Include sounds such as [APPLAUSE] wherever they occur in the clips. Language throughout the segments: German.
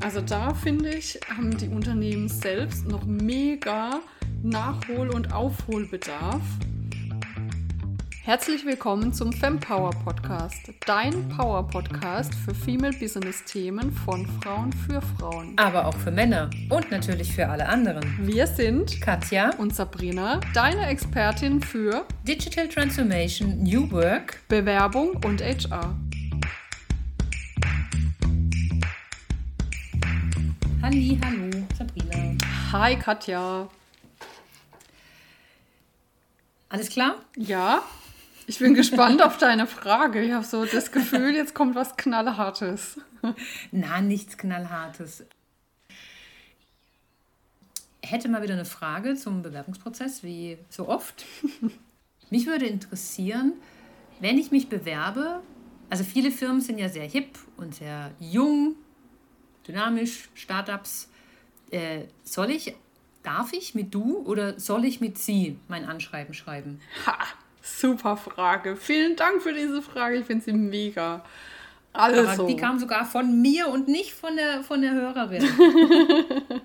Also da finde ich, haben die Unternehmen selbst noch mega Nachhol- und Aufholbedarf. Herzlich willkommen zum Fempower Podcast, dein Power Podcast für Female Business Themen von Frauen für Frauen. Aber auch für Männer und natürlich für alle anderen. Wir sind Katja und Sabrina, deine Expertin für Digital Transformation, New Work, Bewerbung und HR. Halli, hallo, Sabrina. Hi Katja. Alles klar? Ja. Ich bin gespannt auf deine Frage. Ich habe so das Gefühl, jetzt kommt was Knallhartes. Na, nichts Knallhartes. Hätte mal wieder eine Frage zum Bewerbungsprozess, wie so oft. Mich würde interessieren, wenn ich mich bewerbe, also viele Firmen sind ja sehr hip und sehr jung, dynamisch, Startups. Äh, soll ich, darf ich mit du oder soll ich mit sie mein Anschreiben schreiben? Ha, super Frage. Vielen Dank für diese Frage. Ich finde sie mega. Also. Die kam sogar von mir und nicht von der, von der Hörerin. [LAUGHS]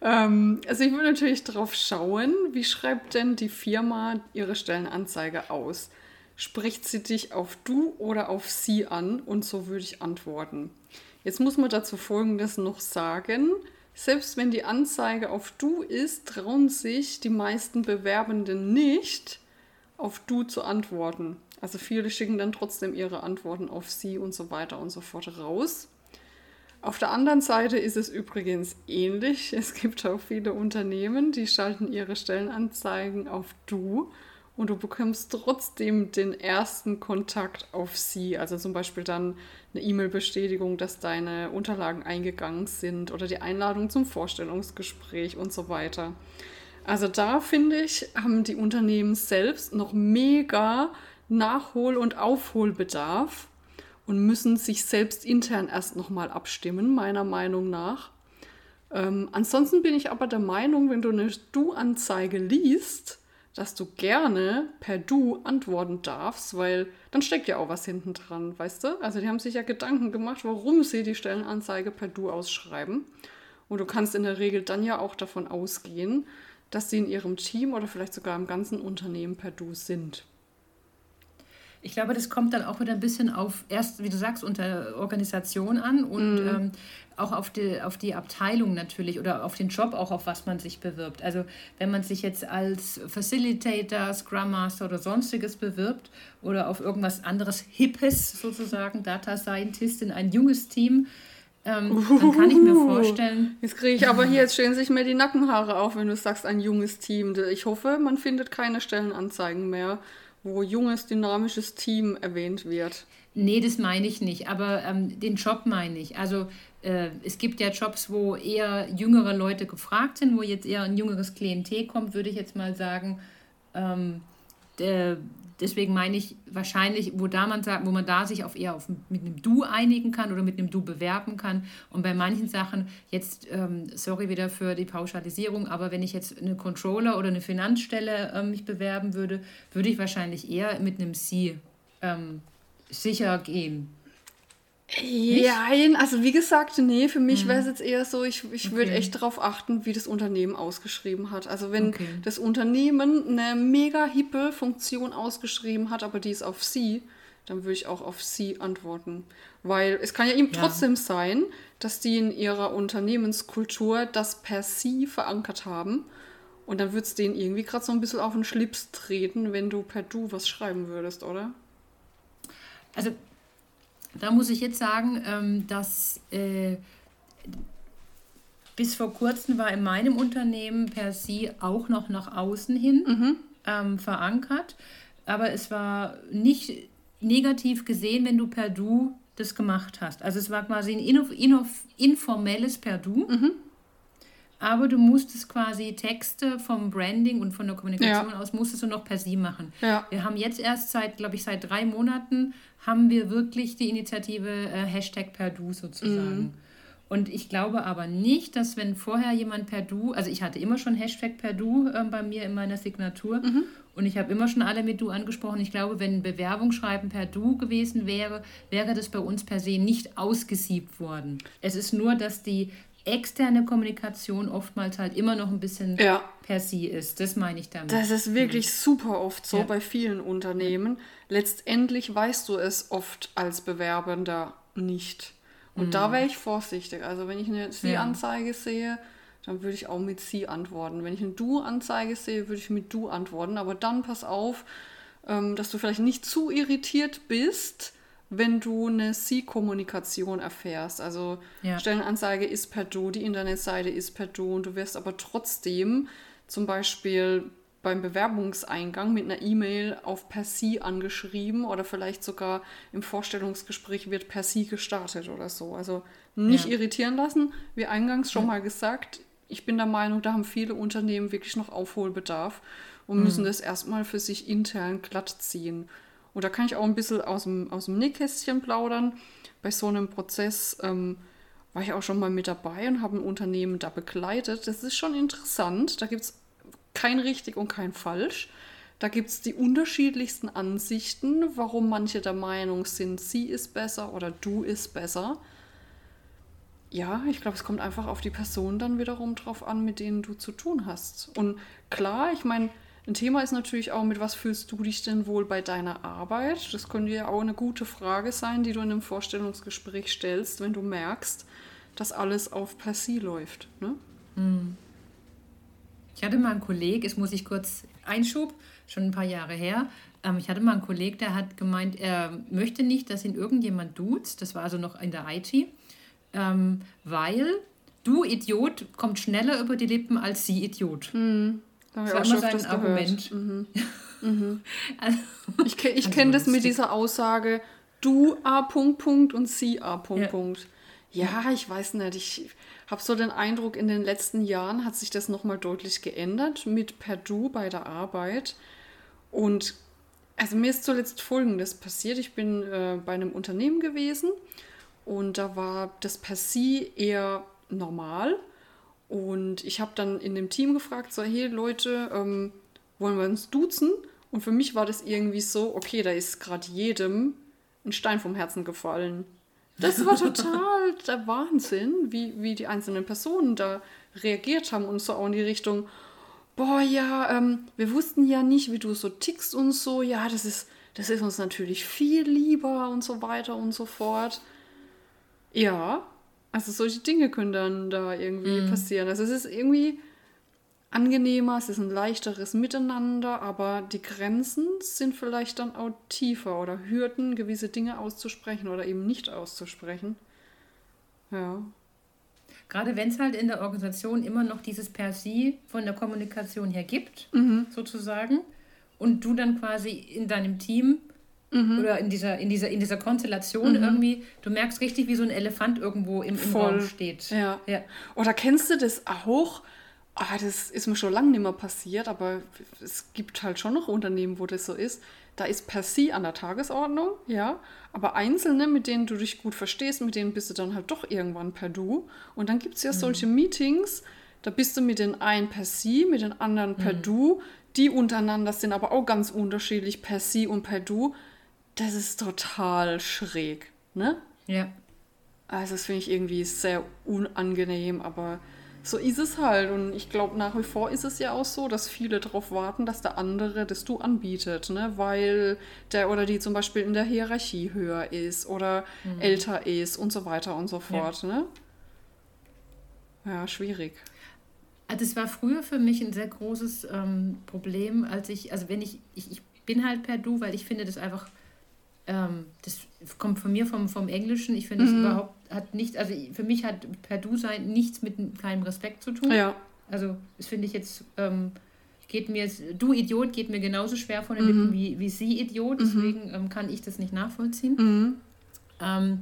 ähm, also ich würde natürlich darauf schauen, wie schreibt denn die Firma ihre Stellenanzeige aus? Spricht sie dich auf du oder auf sie an? Und so würde ich antworten. Jetzt muss man dazu Folgendes noch sagen. Selbst wenn die Anzeige auf Du ist, trauen sich die meisten Bewerbenden nicht, auf Du zu antworten. Also viele schicken dann trotzdem ihre Antworten auf Sie und so weiter und so fort raus. Auf der anderen Seite ist es übrigens ähnlich. [LAUGHS] Es gibt auch viele Unternehmen, die schalten ihre Stellenanzeigen auf Du und du bekommst trotzdem den ersten Kontakt auf sie. Also zum Beispiel dann eine E-Mail-Bestätigung, dass deine Unterlagen eingegangen sind oder die Einladung zum Vorstellungsgespräch und so weiter. Also da finde ich, haben die Unternehmen selbst noch mega Nachhol- und Aufholbedarf und müssen sich selbst intern erst nochmal abstimmen, meiner Meinung nach. Ähm, ansonsten bin ich aber der Meinung, wenn du eine Du-Anzeige liest, dass du gerne per Du antworten darfst, weil dann steckt ja auch was hinten dran, weißt du? Also die haben sich ja Gedanken gemacht, warum sie die Stellenanzeige per Du ausschreiben. Und du kannst in der Regel dann ja auch davon ausgehen, dass sie in ihrem Team oder vielleicht sogar im ganzen Unternehmen per Du sind. Ich glaube, das kommt dann auch wieder ein bisschen auf, erst, wie du sagst, unter Organisation an und mm. ähm, auch auf die, auf die Abteilung natürlich oder auf den Job, auch auf was man sich bewirbt. Also wenn man sich jetzt als Facilitator, Scrum Master oder sonstiges bewirbt oder auf irgendwas anderes Hippes sozusagen, Data Scientist in ein junges Team, ähm, dann kann ich mir vorstellen. Jetzt kriege ich aber hier, [LAUGHS] jetzt stehen sich mir die Nackenhaare auf, wenn du sagst, ein junges Team. Ich hoffe, man findet keine Stellenanzeigen mehr wo junges, dynamisches Team erwähnt wird. Nee, das meine ich nicht, aber ähm, den Job meine ich. Also äh, es gibt ja Jobs, wo eher jüngere Leute gefragt sind, wo jetzt eher ein jüngeres Klientel kommt, würde ich jetzt mal sagen. Ähm, der, deswegen meine ich wahrscheinlich, wo da man sagt, wo man da sich auf eher auf, mit einem Du einigen kann oder mit einem Du bewerben kann. Und bei manchen Sachen, jetzt, ähm, sorry wieder für die Pauschalisierung, aber wenn ich jetzt eine Controller oder eine Finanzstelle ähm, mich bewerben würde, würde ich wahrscheinlich eher mit einem Sie ähm, sicher gehen. Ja, also wie gesagt, nee, für mich mhm. wäre es jetzt eher so, ich, ich okay. würde echt darauf achten, wie das Unternehmen ausgeschrieben hat. Also wenn okay. das Unternehmen eine mega hippe Funktion ausgeschrieben hat, aber die ist auf sie, dann würde ich auch auf sie antworten. Weil es kann ja eben ja. trotzdem sein, dass die in ihrer Unternehmenskultur das per sie verankert haben. Und dann würde es denen irgendwie gerade so ein bisschen auf den Schlips treten, wenn du per du was schreiben würdest, oder? Also da muss ich jetzt sagen, ähm, dass äh, bis vor kurzem war in meinem Unternehmen per se auch noch nach außen hin mhm. ähm, verankert. Aber es war nicht negativ gesehen, wenn du per Du das gemacht hast. Also es war quasi ein informelles per Du. Mhm aber du musstest quasi Texte vom Branding und von der Kommunikation ja. aus, musstest du noch per Sie machen. Ja. Wir haben jetzt erst seit, glaube ich, seit drei Monaten haben wir wirklich die Initiative äh, Hashtag per Du sozusagen. Mhm. Und ich glaube aber nicht, dass wenn vorher jemand per Du, also ich hatte immer schon Hashtag per Du äh, bei mir in meiner Signatur mhm. und ich habe immer schon alle mit Du angesprochen. Ich glaube, wenn ein Bewerbungsschreiben per Du gewesen wäre, wäre das bei uns per se nicht ausgesiebt worden. Es ist nur, dass die externe Kommunikation oftmals halt immer noch ein bisschen ja. per Sie ist. Das meine ich damit. Das ist wirklich mhm. super oft so ja. bei vielen Unternehmen. Letztendlich weißt du es oft als Bewerbender nicht. Und mhm. da wäre ich vorsichtig. Also wenn ich eine Sie-Anzeige ja. sehe, dann würde ich auch mit Sie antworten. Wenn ich eine Du-Anzeige sehe, würde ich mit Du antworten. Aber dann pass auf, ähm, dass du vielleicht nicht zu irritiert bist, wenn du eine Sie-Kommunikation erfährst. Also ja. Stellenanzeige ist per Du, die Internetseite ist per Du und du wirst aber trotzdem zum Beispiel beim Bewerbungseingang mit einer E-Mail auf per Sie angeschrieben oder vielleicht sogar im Vorstellungsgespräch wird per Sie gestartet oder so. Also nicht ja. irritieren lassen. Wie eingangs schon ja. mal gesagt, ich bin der Meinung, da haben viele Unternehmen wirklich noch Aufholbedarf und mhm. müssen das erstmal für sich intern glatt ziehen. Und da kann ich auch ein bisschen aus dem, aus dem Nähkästchen plaudern. Bei so einem Prozess ähm, war ich auch schon mal mit dabei und habe ein Unternehmen da begleitet. Das ist schon interessant. Da gibt es kein richtig und kein falsch. Da gibt es die unterschiedlichsten Ansichten, warum manche der Meinung sind, sie ist besser oder du ist besser. Ja, ich glaube, es kommt einfach auf die Person dann wiederum drauf an, mit denen du zu tun hast. Und klar, ich meine, ein Thema ist natürlich auch, mit was fühlst du dich denn wohl bei deiner Arbeit? Das könnte ja auch eine gute Frage sein, die du in einem Vorstellungsgespräch stellst, wenn du merkst, dass alles auf per se läuft. Ne? Hm. Ich hatte mal einen Kollegen, jetzt muss ich kurz Einschub, schon ein paar Jahre her. Ähm, ich hatte mal einen Kollegen, der hat gemeint, er möchte nicht, dass ihn irgendjemand duzt. Das war also noch in der IT, ähm, weil du Idiot kommt schneller über die Lippen als sie Idiot. Hm. Das, das war immer sein Argument. Mhm. [LAUGHS] Mhm. also, ich ich kenne das mit dieser Aussage, du A. Punkt, Punkt und sie A. Punkt, ja. Punkt. Ja, ich weiß nicht. Ich habe so den Eindruck, in den letzten Jahren hat sich das nochmal deutlich geändert mit per Du bei der Arbeit. Und also mir ist zuletzt Folgendes passiert. Ich bin äh, bei einem Unternehmen gewesen und da war das per Sie eher normal. Und ich habe dann in dem Team gefragt, so, hey Leute, ähm, wollen wir uns duzen? Und für mich war das irgendwie so, okay, da ist gerade jedem ein Stein vom Herzen gefallen. Das war [LAUGHS] total der Wahnsinn, wie, wie die einzelnen Personen da reagiert haben und so auch in die Richtung, boah, ja, ähm, wir wussten ja nicht, wie du so tickst und so, ja, das ist, das ist uns natürlich viel lieber und so weiter und so fort. Ja, also solche Dinge können dann da irgendwie mm. passieren. Also es ist irgendwie angenehmer, es ist ein leichteres Miteinander, aber die Grenzen sind vielleicht dann auch tiefer oder Hürden, gewisse Dinge auszusprechen oder eben nicht auszusprechen. Ja. Gerade wenn es halt in der Organisation immer noch dieses Per se von der Kommunikation her gibt, mhm. sozusagen, und du dann quasi in deinem Team Mhm. Oder in dieser, in dieser, in dieser Konstellation mhm. irgendwie, du merkst richtig, wie so ein Elefant irgendwo im, im Raum steht. Ja. ja. Oder kennst du das auch? Ah, das ist mir schon lange nicht mehr passiert, aber es gibt halt schon noch Unternehmen, wo das so ist. Da ist per se an der Tagesordnung, ja, aber Einzelne, mit denen du dich gut verstehst, mit denen bist du dann halt doch irgendwann per Du. Und dann gibt es ja mhm. solche Meetings, da bist du mit den einen per se, mit den anderen per mhm. Du. Die untereinander sind aber auch ganz unterschiedlich per se und per Du das ist total schräg, ne? Ja. Also das finde ich irgendwie sehr unangenehm, aber so ist es halt. Und ich glaube, nach wie vor ist es ja auch so, dass viele darauf warten, dass der andere das du anbietet, ne? Weil der oder die zum Beispiel in der Hierarchie höher ist oder mhm. älter ist und so weiter und so fort, ja. ne? Ja, schwierig. Also das war früher für mich ein sehr großes ähm, Problem, als ich, also wenn ich, ich, ich bin halt per Du, weil ich finde das einfach ähm, das kommt von mir vom, vom Englischen. Ich finde es mhm. überhaupt hat nicht, also für mich hat per Du sein nichts mit keinem Respekt zu tun. Ja. Also das finde ich jetzt, ähm, geht mir du Idiot geht mir genauso schwer von den Lippen mhm. wie, wie sie Idiot, mhm. deswegen ähm, kann ich das nicht nachvollziehen. Mhm. Ähm,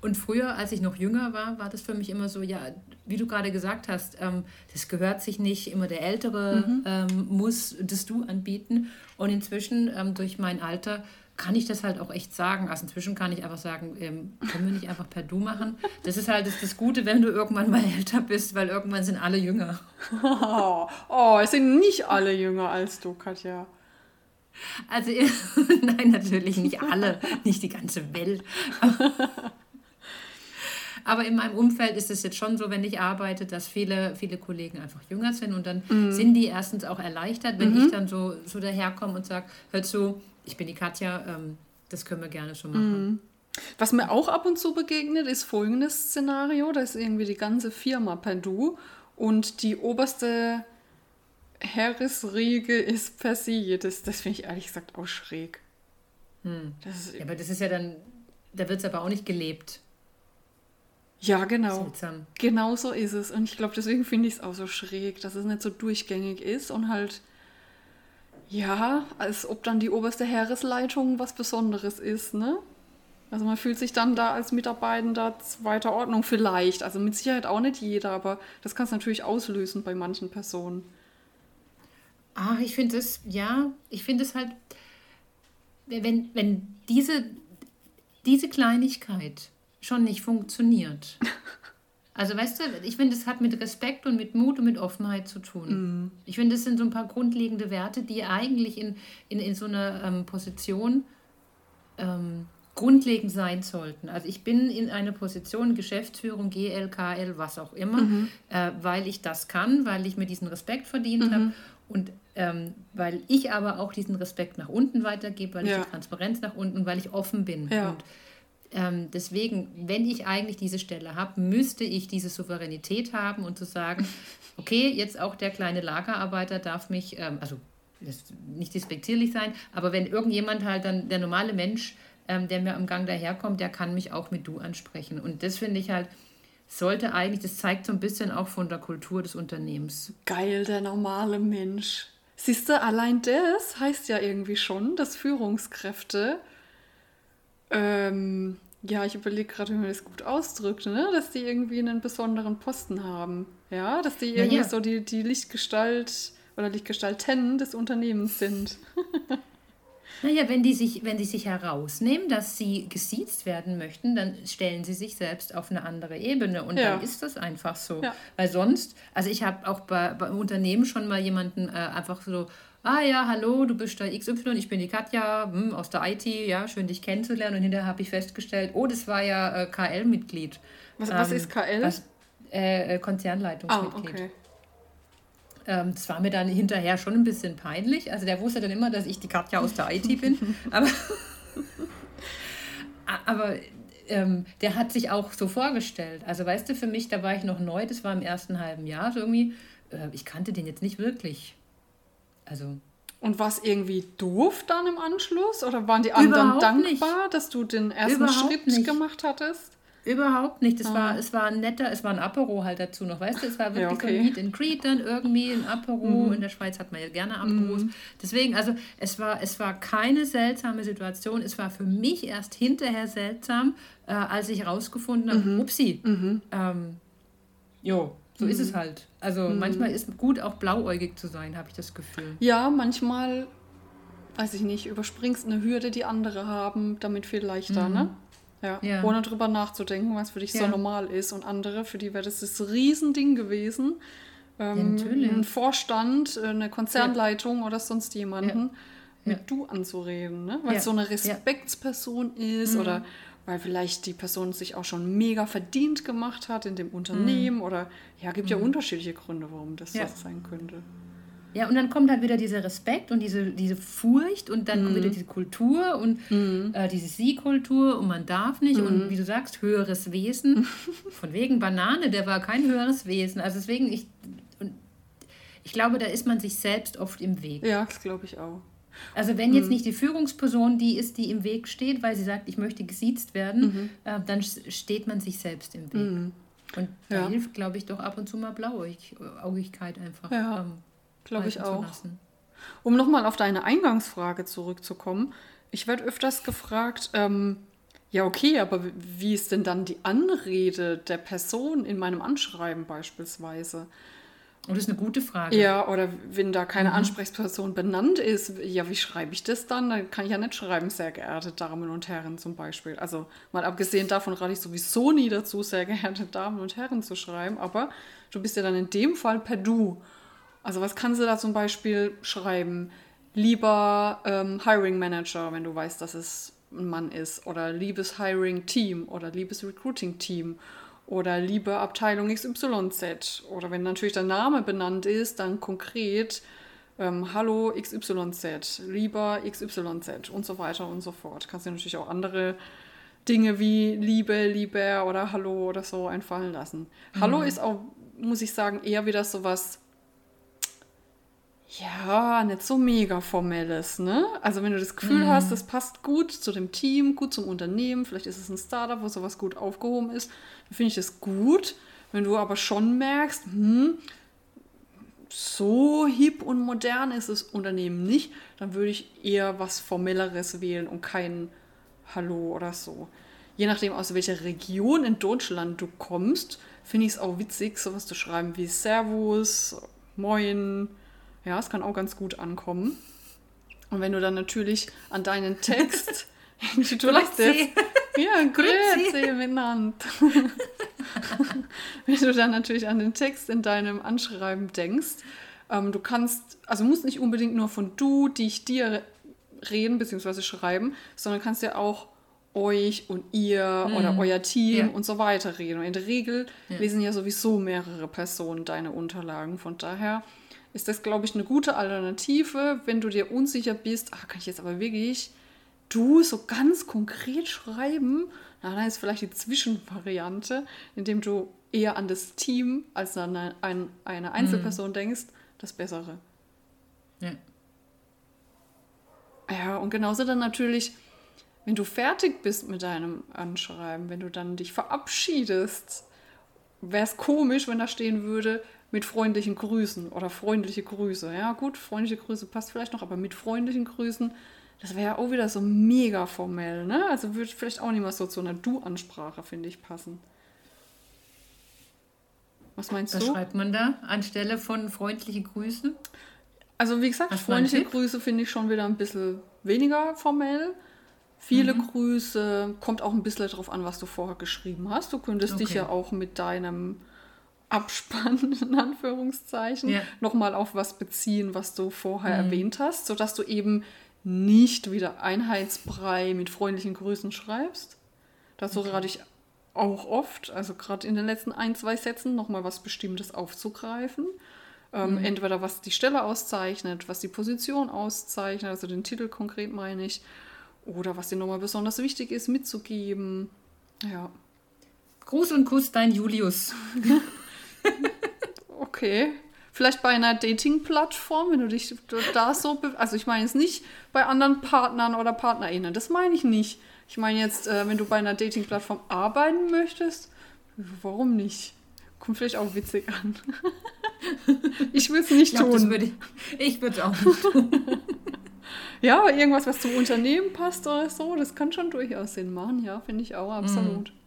und früher, als ich noch jünger war, war das für mich immer so, ja, wie du gerade gesagt hast, ähm, das gehört sich nicht, immer der Ältere mhm. ähm, muss das Du anbieten. Und inzwischen, durch mein Alter, kann ich das halt auch echt sagen. Also inzwischen kann ich einfach sagen, ähm, können wir nicht einfach per Du machen? Das ist halt das, das, Gute, wenn du irgendwann mal älter bist, weil irgendwann sind alle jünger. Oh, [LAUGHS] oh es sind nicht alle jünger als du, Katja. Also, [LAUGHS] nein, natürlich nicht alle, nicht die ganze Welt. [LAUGHS] Aber in meinem Umfeld ist es jetzt schon so, wenn ich arbeite, dass viele, viele Kollegen einfach jünger sind und dann mhm. sind die erstens auch erleichtert, wenn mhm. ich dann so, so daherkomme und sage, hör zu, ich bin die Katja, ähm, das können wir gerne schon machen. Mhm. Was mir auch ab und zu begegnet, ist folgendes Szenario. Da ist irgendwie die ganze Firma per Du und die oberste Heeresriege ist per Sie. Das, das finde ich ehrlich gesagt auch schräg. Hm. ja, aber das ist ja dann, da wird es aber auch nicht gelebt. Ja, genau. Seltsam. Genau so ist es. Und ich glaube, deswegen finde ich es auch so schräg, dass es nicht so durchgängig ist und halt, ja, als ob dann die oberste Heeresleitung was Besonderes ist, ne? Also man fühlt sich dann da als Mitarbeitender zweiter Ordnung vielleicht. Also mit Sicherheit auch nicht jeder, aber das kann es natürlich auslösen bei manchen Personen. Ach, ich finde es, ja, ich finde es halt, wenn, wenn diese, diese Kleinigkeit schon nicht funktioniert. [LAUGHS] Also weißt du, ich finde, es hat mit Respekt und mit Mut und mit Offenheit zu tun. Mm. Ich finde, das sind so ein paar grundlegende Werte, die eigentlich in, in, in so einer ähm, Position ähm, grundlegend sein sollten. Also ich bin in einer Position Geschäftsführung, GL, KL, was auch immer, mhm. äh, weil ich das kann, weil ich mir diesen Respekt verdient mhm. habe und ähm, weil ich aber auch diesen Respekt nach unten weitergebe, weil ja. ich die Transparenz nach unten, weil ich offen bin. Ja. Und ähm, deswegen, wenn ich eigentlich diese Stelle habe, müsste ich diese Souveränität haben und zu sagen, [LAUGHS] okay, jetzt auch der kleine Lagerarbeiter darf mich, ähm, also nicht despektierlich sein, aber wenn irgendjemand halt dann, der normale Mensch, ähm, der mir am Gang daherkommt, der kann mich auch mit du ansprechen. Und das finde ich halt, sollte eigentlich, das zeigt so ein bisschen auch von der Kultur des Unternehmens. Geil, der normale Mensch. Siehst du, allein das heißt ja irgendwie schon, dass Führungskräfte ähm, ja, ich überlege gerade, wie man das gut ausdrückt, ne? dass die irgendwie einen besonderen Posten haben. Ja, dass die irgendwie ja, ja. so die, die Lichtgestalt oder Lichtgestalten des Unternehmens sind. [LAUGHS] naja, wenn die, sich, wenn die sich herausnehmen, dass sie gesiezt werden möchten, dann stellen sie sich selbst auf eine andere Ebene und ja. dann ist das einfach so. Weil sonst, also ich habe auch bei, beim Unternehmen schon mal jemanden äh, einfach so ah ja, hallo, du bist der XY, ich bin die Katja hm, aus der IT, ja, schön dich kennenzulernen. Und hinterher habe ich festgestellt, oh, das war ja äh, KL-Mitglied. Was, ähm, was ist KL? Äh, äh, Konzernleitungsmitglied. Ah, okay. Ähm, das war mir dann hinterher schon ein bisschen peinlich. Also der wusste dann immer, dass ich die Katja aus der IT bin. [LAUGHS] aber aber ähm, der hat sich auch so vorgestellt. Also weißt du, für mich, da war ich noch neu, das war im ersten halben Jahr so irgendwie, äh, ich kannte den jetzt nicht wirklich. Also. Und war es irgendwie doof dann im Anschluss? Oder waren die anderen dankbar, nicht. dass du den ersten Überhaupt Schritt nicht. gemacht hattest? Überhaupt nicht. Es, ah. war, es war ein netter, es war ein Apero halt dazu noch, weißt du? Es war wirklich ja, okay. so ein Meet and Greet dann irgendwie, ein Apero. Mhm. In der Schweiz hat man ja gerne Aperos. Mhm. Deswegen, also es war, es war keine seltsame Situation. Es war für mich erst hinterher seltsam, äh, als ich herausgefunden habe, mhm. upsi, mhm. ähm, jo, so ist es mhm. halt. Also mhm. manchmal ist gut, auch blauäugig zu sein, habe ich das Gefühl. Ja, manchmal, weiß ich nicht, überspringst eine Hürde, die andere haben, damit viel leichter, mhm. ne? Ja. ja. Ohne drüber nachzudenken, was für dich ja. so normal ist. Und andere, für die wäre das das Riesending gewesen. Ähm, ja, ein Vorstand, äh, eine Konzernleitung oder sonst jemanden mit du anzureden, ne? Weil es so eine Respektsperson ist mhm. oder weil vielleicht die Person sich auch schon mega verdient gemacht hat in dem Unternehmen mhm. oder ja, gibt mhm. ja unterschiedliche Gründe, warum das ja. so sein könnte. Ja, und dann kommt halt wieder dieser Respekt und diese, diese Furcht und dann mhm. kommt wieder diese Kultur und äh, diese Sie-Kultur und man darf nicht und wie du sagst, höheres Wesen. [LAUGHS] Von wegen Banane, der war kein höheres Wesen. Also deswegen, ich, und ich glaube, da ist man sich selbst oft im Weg. Ja, das glaube ich auch. Also wenn jetzt mhm. nicht die Führungsperson die ist, die im Weg steht, weil sie sagt, ich möchte gesiezt werden, mhm. äh, dann steht man sich selbst im Weg. Mhm. Und da ja. hilft, glaube ich, doch ab und zu mal Blauäugigkeit einfach. Ja, ähm, glaube ich auch. Um nochmal auf deine Eingangsfrage zurückzukommen. Ich werde öfters gefragt, ähm, ja, okay, aber wie ist denn dann die Anrede der Person in meinem Anschreiben beispielsweise? Und das ist eine gute Frage. Ja, oder wenn da keine mhm. Ansprechperson benannt ist, ja, wie schreibe ich das dann? Dann kann ich ja nicht schreiben, sehr geehrte Damen und Herren zum Beispiel. Also mal abgesehen davon rate ich sowieso nie dazu, sehr geehrte Damen und Herren zu schreiben, aber du bist ja dann in dem Fall per Du. Also was kannst du da zum Beispiel schreiben? Lieber ähm, Hiring Manager, wenn du weißt, dass es ein Mann ist, oder liebes Hiring Team oder liebes Recruiting Team oder liebe Abteilung XYZ. Oder wenn natürlich der Name benannt ist, dann konkret ähm, Hallo XYZ, lieber XYZ und so weiter und so fort. Kannst du natürlich auch andere Dinge wie Liebe, Lieber oder Hallo oder so einfallen lassen. Mhm. Hallo ist auch, muss ich sagen, eher wieder so was ja, nicht so mega formelles, ne? Also wenn du das Gefühl mm. hast, das passt gut zu dem Team, gut zum Unternehmen, vielleicht ist es ein Startup, wo sowas gut aufgehoben ist, dann finde ich das gut. Wenn du aber schon merkst, hm, so hip und modern ist das Unternehmen nicht, dann würde ich eher was Formelleres wählen und kein Hallo oder so. Je nachdem, aus welcher Region in Deutschland du kommst, finde ich es auch witzig, sowas zu schreiben wie Servus, Moin, ja, es kann auch ganz gut ankommen. Und wenn du dann natürlich an deinen Text, [LAUGHS] du lässt jetzt, ja, Grüezi miteinander. [LAUGHS] wenn du dann natürlich an den Text in deinem Anschreiben denkst, ähm, du kannst, also musst nicht unbedingt nur von du, die ich dir reden bzw. schreiben, sondern kannst ja auch euch und ihr mhm. oder euer Team ja. und so weiter reden. Und in der Regel ja. lesen ja sowieso mehrere Personen deine Unterlagen. Von daher ist das, glaube ich, eine gute Alternative, wenn du dir unsicher bist, ach, kann ich jetzt aber wirklich du so ganz konkret schreiben? Na, dann ist vielleicht die Zwischenvariante, indem du eher an das Team als an eine, eine Einzelperson mhm. denkst, das Bessere. Ja. Ja, und genauso dann natürlich, wenn du fertig bist mit deinem Anschreiben, wenn du dann dich verabschiedest, wäre es komisch, wenn da stehen würde, mit freundlichen Grüßen oder freundliche Grüße. Ja, gut, freundliche Grüße passt vielleicht noch, aber mit freundlichen Grüßen, das wäre ja auch wieder so mega formell, ne? Also würde vielleicht auch nicht mal so zu einer Du-Ansprache, finde ich, passen. Was meinst Was du? Was schreibt man da anstelle von freundliche Grüße? Also, wie gesagt, Hast freundliche Grüße finde ich schon wieder ein bisschen weniger formell. Viele mhm. Grüße, kommt auch ein bisschen darauf an, was du vorher geschrieben hast. Du könntest okay. dich ja auch mit deinem Abspann, [LAUGHS] in Anführungszeichen, ja. nochmal auf was beziehen, was du vorher mhm. erwähnt hast, sodass du eben nicht wieder Einheitsbrei mit freundlichen Grüßen schreibst. Dazu okay. rate ich auch oft, also gerade in den letzten ein, zwei Sätzen nochmal was Bestimmtes aufzugreifen. Ähm, mhm. Entweder was die Stelle auszeichnet, was die Position auszeichnet, also den Titel konkret meine ich, oder was dir nochmal besonders wichtig ist, mitzugeben. Ja. Gruß und Kuss, dein Julius. [LAUGHS] okay. Vielleicht bei einer Dating-Plattform, wenn du dich da so. Also, ich meine jetzt nicht bei anderen Partnern oder PartnerInnen. Das meine ich nicht. Ich meine jetzt, äh, wenn du bei einer Dating-Plattform arbeiten möchtest, warum nicht? Kommt vielleicht auch witzig an. [LAUGHS] ich will es nicht ich glaub, tun. Würde ich ich würde es auch nicht tun. [LAUGHS] ja, aber irgendwas, was zum Unternehmen passt oder so, das kann schon durchaus Sinn machen. Ja, finde ich auch, absolut. Mm.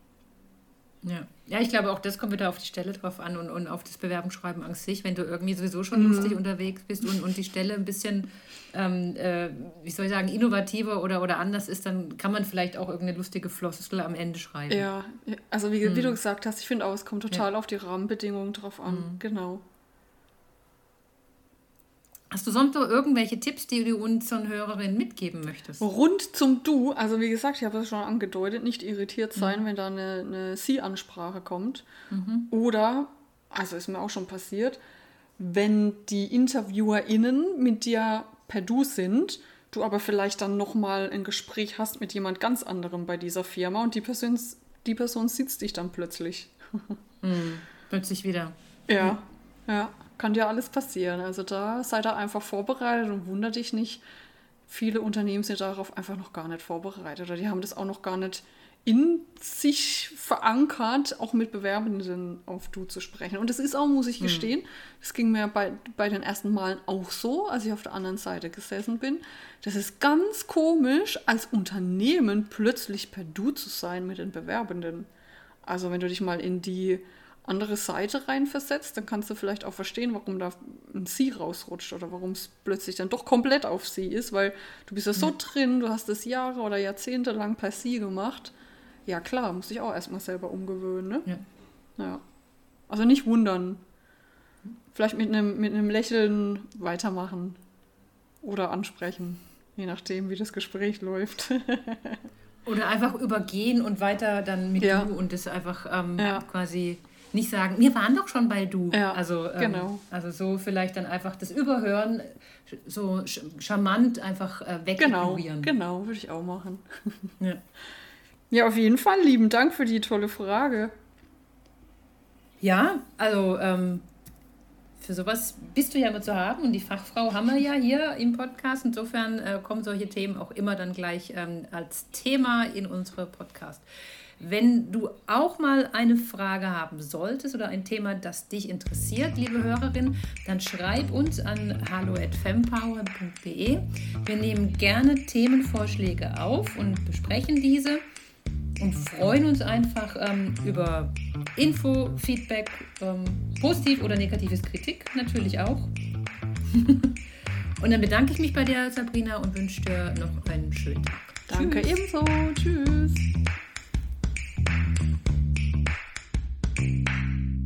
Ja. Ja, ich glaube, auch das kommt wieder auf die Stelle drauf an und, und auf das Bewerbungsschreiben an sich. Wenn du irgendwie sowieso schon mhm. lustig unterwegs bist und, und die Stelle ein bisschen, ähm, äh, wie soll ich sagen, innovativer oder, oder anders ist, dann kann man vielleicht auch irgendeine lustige Floskel am Ende schreiben. Ja, also wie, mhm. wie du gesagt hast, ich finde auch, es kommt total ja. auf die Rahmenbedingungen drauf an. Mhm. Genau. Hast du sonst noch irgendwelche Tipps, die du unseren Hörerinnen mitgeben möchtest? Rund zum Du, also wie gesagt, ich habe es schon angedeutet, nicht irritiert sein, mhm. wenn da eine, eine Sie-Ansprache kommt. Mhm. Oder, also ist mir auch schon passiert, wenn die InterviewerInnen mit dir per Du sind, du aber vielleicht dann nochmal ein Gespräch hast mit jemand ganz anderem bei dieser Firma und die Person, die Person sitzt dich dann plötzlich. [LAUGHS] Mhm. Plötzlich wieder. Ja, mhm. ja kann dir alles passieren. Also da sei da einfach vorbereitet und wunder dich nicht. Viele Unternehmen sind darauf einfach noch gar nicht vorbereitet oder die haben das auch noch gar nicht in sich verankert, auch mit Bewerbenden auf Du zu sprechen. Und das ist auch, muss ich hm. gestehen, das ging mir bei, bei den ersten Malen auch so, als ich auf der anderen Seite gesessen bin. Das ist ganz komisch, als Unternehmen plötzlich per Du zu sein mit den Bewerbenden. Also wenn du dich mal in die andere Seite reinversetzt, dann kannst du vielleicht auch verstehen, warum da ein Sie rausrutscht oder warum es plötzlich dann doch komplett auf Sie ist, weil du bist ja so drin, du hast das Jahre oder Jahrzehnte lang per Sie gemacht. Ja klar, muss ich auch erstmal selber umgewöhnen, ne? Ja. Ja. Also nicht wundern. Vielleicht mit einem, mit einem Lächeln weitermachen oder ansprechen, je nachdem, wie das Gespräch läuft. [LAUGHS] Oder einfach übergehen und weiter dann mit Ja. du und das einfach ähm, Ja. quasi nicht sagen, wir waren doch schon bei du. Ja, also, ähm, genau. also so vielleicht dann einfach das Überhören so charmant einfach äh, genau, wegignorieren. genau, würde ich auch machen. [LAUGHS] Ja. Ja, auf jeden Fall. Lieben Dank für die tolle Frage. Ja, also ähm, für sowas bist du ja immer zu haben und die Fachfrau haben wir ja hier im Podcast. Insofern äh, kommen solche Themen auch immer dann gleich ähm, als Thema in unsere Podcast. Wenn du auch mal eine Frage haben solltest oder ein Thema, das dich interessiert, liebe Hörerin, dann schreib uns an hallo@fempower.de. Wir nehmen gerne Themenvorschläge auf und besprechen diese und freuen uns einfach ähm, über Info, Feedback, ähm, positiv oder negatives Kritik natürlich auch. [LAUGHS] und dann bedanke ich mich bei dir, Sabrina, und wünsche dir noch einen schönen Tag. Danke ebenso. Tschüss.